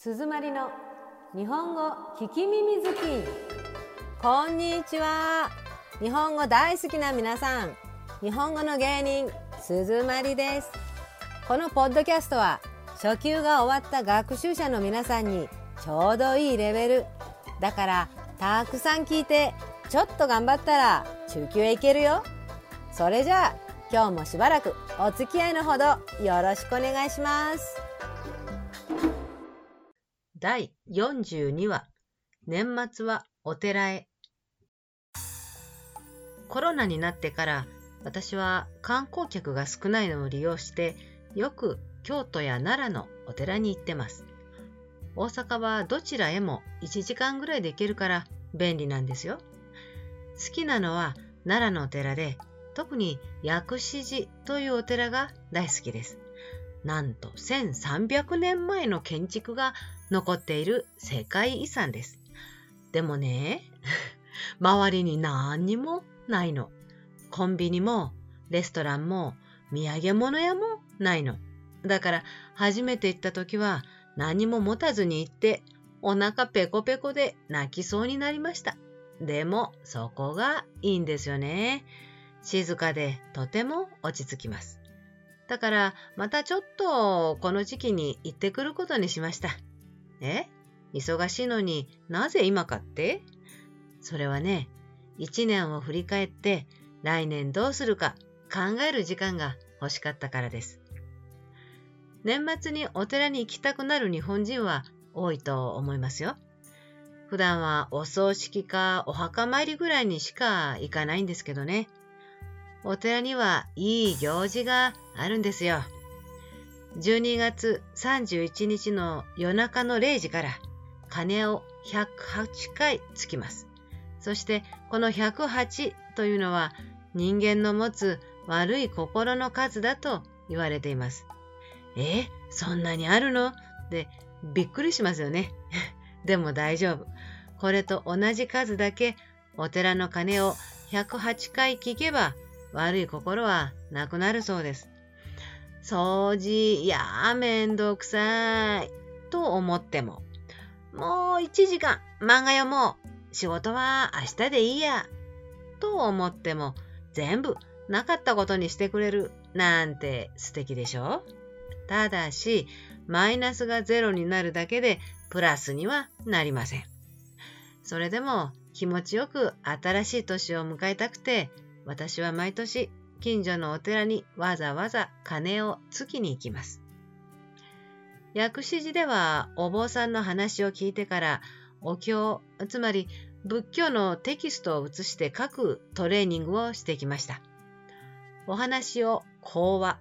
鈴まりの日本語聞き耳好き。こんにちは。日本語大好きな皆さん。日本語の芸人鈴まりです。このポッドキャストは初級が終わった学習者の皆さんにちょうどいいレベル。だからたくさん聞いてちょっと頑張ったら中級へ行けるよ。それじゃあ今日もしばらくお付き合いのほどよろしくお願いします。第42話年末はお寺へ。コロナになってから私は観光客が少ないのを利用してよく京都や奈良のお寺に行ってます。大阪はどちらへも1時間ぐらいで行けるから便利なんですよ。好きなのは奈良のお寺で特に薬師寺というお寺が大好きです。なんと1300年前の建築が残っている世界遺産です。でもね、周りに何にもないの。コンビニもレストランも土産物屋もないの。だから初めて行った時は何も持たずに行ってお腹ペコペコで泣きそうになりました。でもそこがいいんですよね。静かでとても落ち着きます。だからまたちょっとこの時期に行ってくることにしました。え忙しいのになぜ今かって？それはね、一年を振り返って来年どうするか考える時間が欲しかったからです。年末にお寺に行きたくなる日本人は多いと思いますよ。普段はお葬式かお墓参りぐらいにしか行かないんですけどね。お寺にはいい行事があるんですよ。12月31日の夜中の0時から鐘を108回つきます。そしてこの108というのは人間の持つ悪い心の数だと言われています。えそんなにあるの？ってびっくりしますよね。でも大丈夫。これと同じ数だけお寺の鐘を108回聞けば悪い心はなくなるそうです。掃除、いやめんどくさい。と思っても、もう1時間漫画読もう。仕事は明日でいいや。と思っても、全部なかったことにしてくれるなんて素敵でしょ？ただし、マイナスがゼロになるだけでプラスにはなりません。それでも気持ちよく新しい年を迎えたくて、私は毎年近所のお寺にわざわざ鐘をつきに行きます。薬師寺ではお坊さんの話を聞いてからお経、つまり仏教のテキストを写して書くトレーニングをしてきました。お話を講話、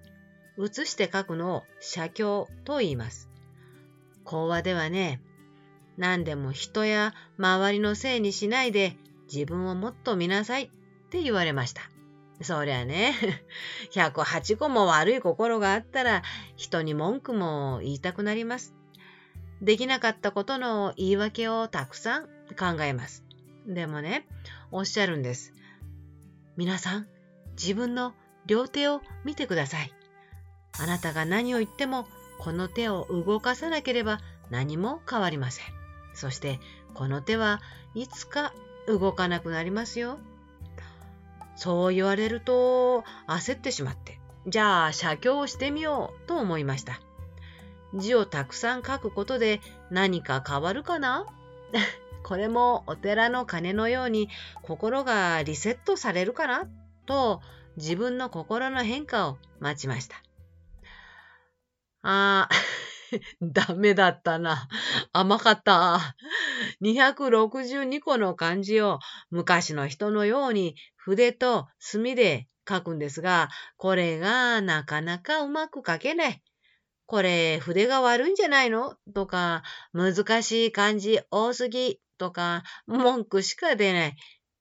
写して書くのを写経と言います。講話ではね、何でも人や周りのせいにしないで自分をもっと見なさいって言われました。そりゃね、108個も悪い心があったら人に文句も言いたくなります。できなかったことの言い訳をたくさん考えます。でもね、おっしゃるんです。皆さん、自分の両手を見てください。あなたが何を言っても、この手を動かさなければ何も変わりません。そして、この手はいつか動かなくなりますよ。そう言われると焦ってしまって、じゃあ写経をしてみようと思いました。字をたくさん書くことで何か変わるかな？これもお寺の鐘のように心がリセットされるかな？と自分の心の変化を待ちました。ああ、ダメだったな。甘かった。262個の漢字を昔の人のように筆と墨で書くんですが、これがなかなかうまく書けない。これ筆が悪いんじゃないの？とか、難しい漢字多すぎとか、文句しか出ない。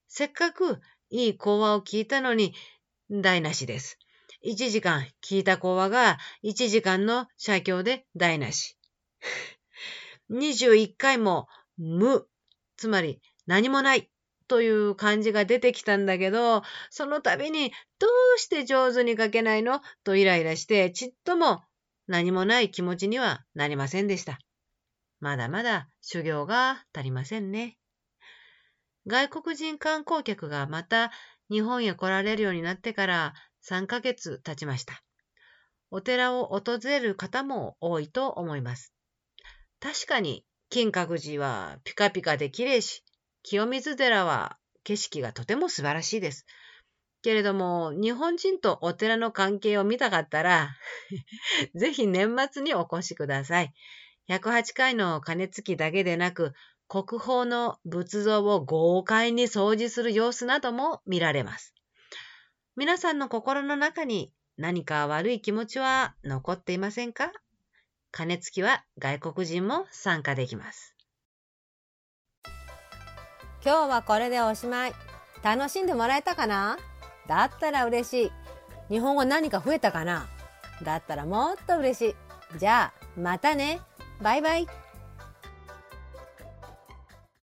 せっかくいい講話を聞いたのに、台無しです。1時間聞いた講話が1時間の写経で台無し。21回も無、つまり何もないという漢字が出てきたんだけど、その度にどうして上手に書けないの？とイライラして、ちっとも何もない気持ちにはなりませんでした。まだまだ修行が足りませんね。外国人観光客がまた日本へ来られるようになってから3ヶ月経ちました。お寺を訪れる方も多いと思います。確かに金閣寺はピカピカで綺麗し、清水寺は景色がとても素晴らしいです。けれども、日本人とお寺の関係を見たかったら ぜひ年末にお越しください。108回の鐘つきだけでなく、国宝の仏像を豪快に掃除する様子なども見られます。皆さんの心の中に何か悪い気持ちは残っていませんか？鐘つきは外国人も参加できます。今日はこれでおしまい。楽しんでもらえたかな？だったら嬉しい。日本語何か増えたかな？だったらもっと嬉しい。じゃあ、またね。バイバイ。